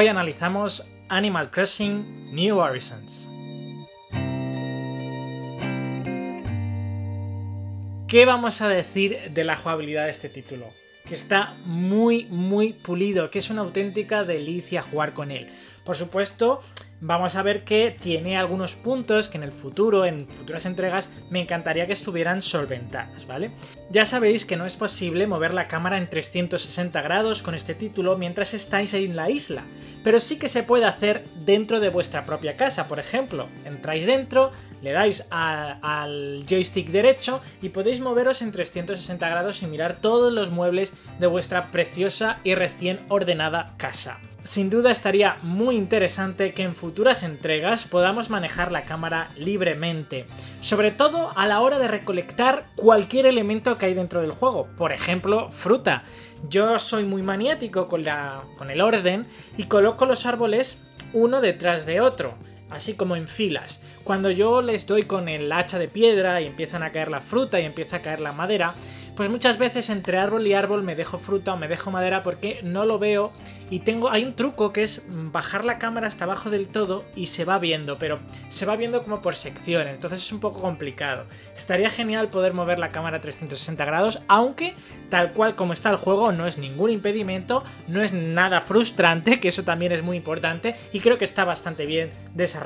hoy analizamos Animal Crossing New Horizons. ¿Qué vamos a decir de la jugabilidad de este título? Que está muy, muy pulido, que es una auténtica delicia jugar con él. Por supuesto, vamos a ver que tiene algunos puntos que en el futuro, en futuras entregas, me encantaría que estuvieran solventadas, ¿vale? Ya sabéis que no es posible mover la cámara en 360 grados con este título mientras estáis en la isla, pero sí que se puede hacer dentro de vuestra propia casa, por ejemplo. Entráis dentro, le dais al joystick derecho y podéis moveros en 360 grados y mirar todos los muebles de vuestra preciosa y recién ordenada casa. Sin duda estaría muy interesante que en futuras entregas podamos manejar la cámara libremente, sobre todo a la hora de recolectar cualquier elemento que hay dentro del juego, por ejemplo, fruta. Yo soy muy maniático con, la, con el orden y coloco los árboles uno detrás de otro así como en filas. Cuando yo les doy con el hacha de piedra y empiezan a caer la fruta y empieza a caer la madera, pues muchas veces entre árbol y árbol me dejo fruta o me dejo madera porque no lo veo y tengo hay un truco que es bajar la cámara hasta abajo del todo y se va viendo, pero se va viendo como por secciones, entonces es un poco complicado. Estaría genial poder mover la cámara a 360 grados, aunque tal cual como está el juego no es ningún impedimento, no es nada frustrante, que eso también es muy importante y creo que está bastante bien desarrollado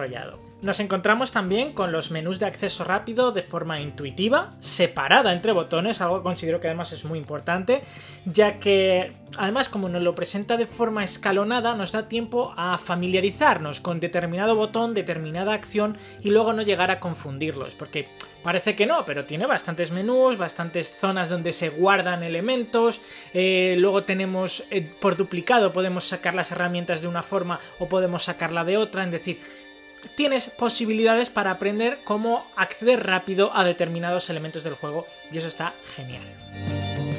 nos encontramos también con los menús de acceso rápido de forma intuitiva, separada entre botones, algo que considero que además es muy importante, ya que además como nos lo presenta de forma escalonada nos da tiempo a familiarizarnos con determinado botón, determinada acción y luego no llegar a confundirlos, porque parece que no, pero tiene bastantes menús, bastantes zonas donde se guardan elementos, eh, luego tenemos eh, por duplicado podemos sacar las herramientas de una forma o podemos sacarla de otra, es decir, tienes posibilidades para aprender cómo acceder rápido a determinados elementos del juego y eso está genial.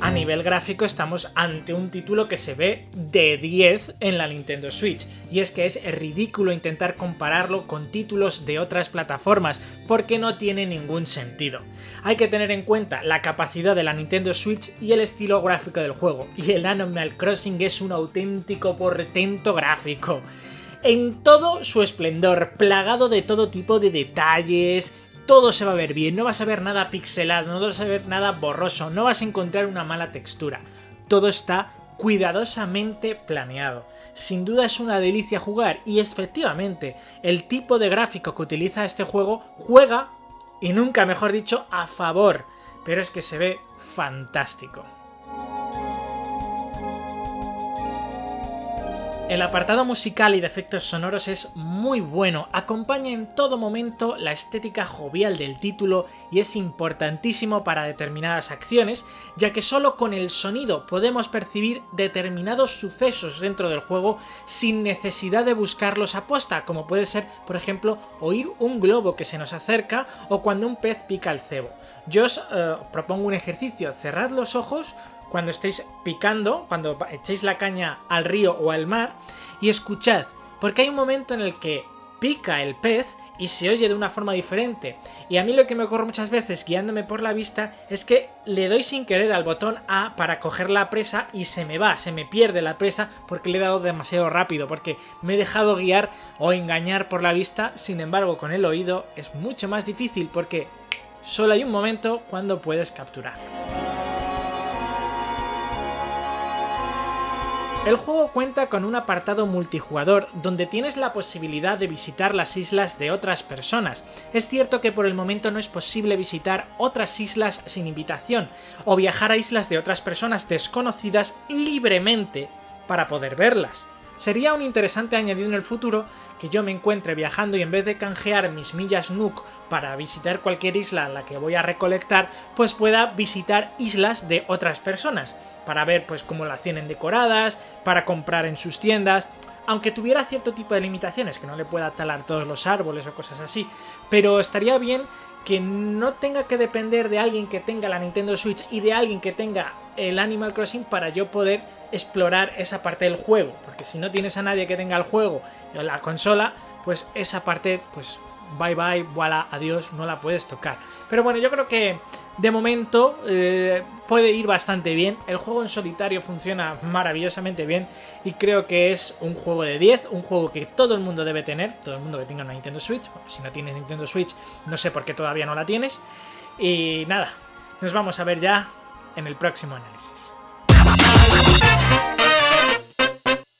A nivel gráfico estamos ante un título que se ve de 10 en la Nintendo Switch. Y es que es ridículo intentar compararlo con títulos de otras plataformas, porque no tiene ningún sentido. Hay que tener en cuenta la capacidad de la Nintendo Switch y el estilo gráfico del juego. Y el Animal Crossing es un auténtico portento gráfico en todo su esplendor, plagado de todo tipo de detalles, todo se va a ver bien, no vas a ver nada pixelado, no vas a ver nada borroso, no vas a encontrar una mala textura. Todo está cuidadosamente planeado. Sin duda es una delicia jugar y efectivamente el tipo de gráfico que utiliza este juego juega, y nunca mejor dicho, a favor, pero es que se ve fantástico. El apartado musical y de efectos sonoros es muy bueno, acompaña en todo momento la estética jovial del título y es importantísimo para determinadas acciones, ya que solo con el sonido podemos percibir determinados sucesos dentro del juego sin necesidad de buscarlos a posta, como puede ser, por ejemplo, oír un globo que se nos acerca o cuando un pez pica el cebo. Yo os eh, propongo un ejercicio, cerrad los ojos, cuando estéis picando, cuando echéis la caña al río o al mar, y escuchad, porque hay un momento en el que pica el pez y se oye de una forma diferente. Y a mí lo que me ocurre muchas veces guiándome por la vista es que le doy sin querer al botón A para coger la presa y se me va, se me pierde la presa porque le he dado demasiado rápido, porque me he dejado guiar o engañar por la vista. Sin embargo, con el oído es mucho más difícil porque solo hay un momento cuando puedes capturar. El juego cuenta con un apartado multijugador donde tienes la posibilidad de visitar las islas de otras personas. Es cierto que por el momento no es posible visitar otras islas sin invitación o viajar a islas de otras personas desconocidas libremente para poder verlas. Sería un interesante añadido en el futuro que yo me encuentre viajando y en vez de canjear mis millas Nook para visitar cualquier isla a la que voy a recolectar, pues pueda visitar islas de otras personas para ver pues cómo las tienen decoradas, para comprar en sus tiendas, aunque tuviera cierto tipo de limitaciones, que no le pueda talar todos los árboles o cosas así, pero estaría bien que no tenga que depender de alguien que tenga la Nintendo Switch y de alguien que tenga el Animal Crossing para yo poder explorar esa parte del juego, porque si no tienes a nadie que tenga el juego o la consola, pues esa parte, pues bye bye, voilà, adiós, no la puedes tocar. Pero bueno, yo creo que de momento eh, puede ir bastante bien. El juego en solitario funciona maravillosamente bien y creo que es un juego de 10, un juego que todo el mundo debe tener, todo el mundo que tenga una Nintendo Switch. si no tienes Nintendo Switch, no sé por qué todavía no la tienes. Y nada, nos vamos a ver ya en el próximo análisis.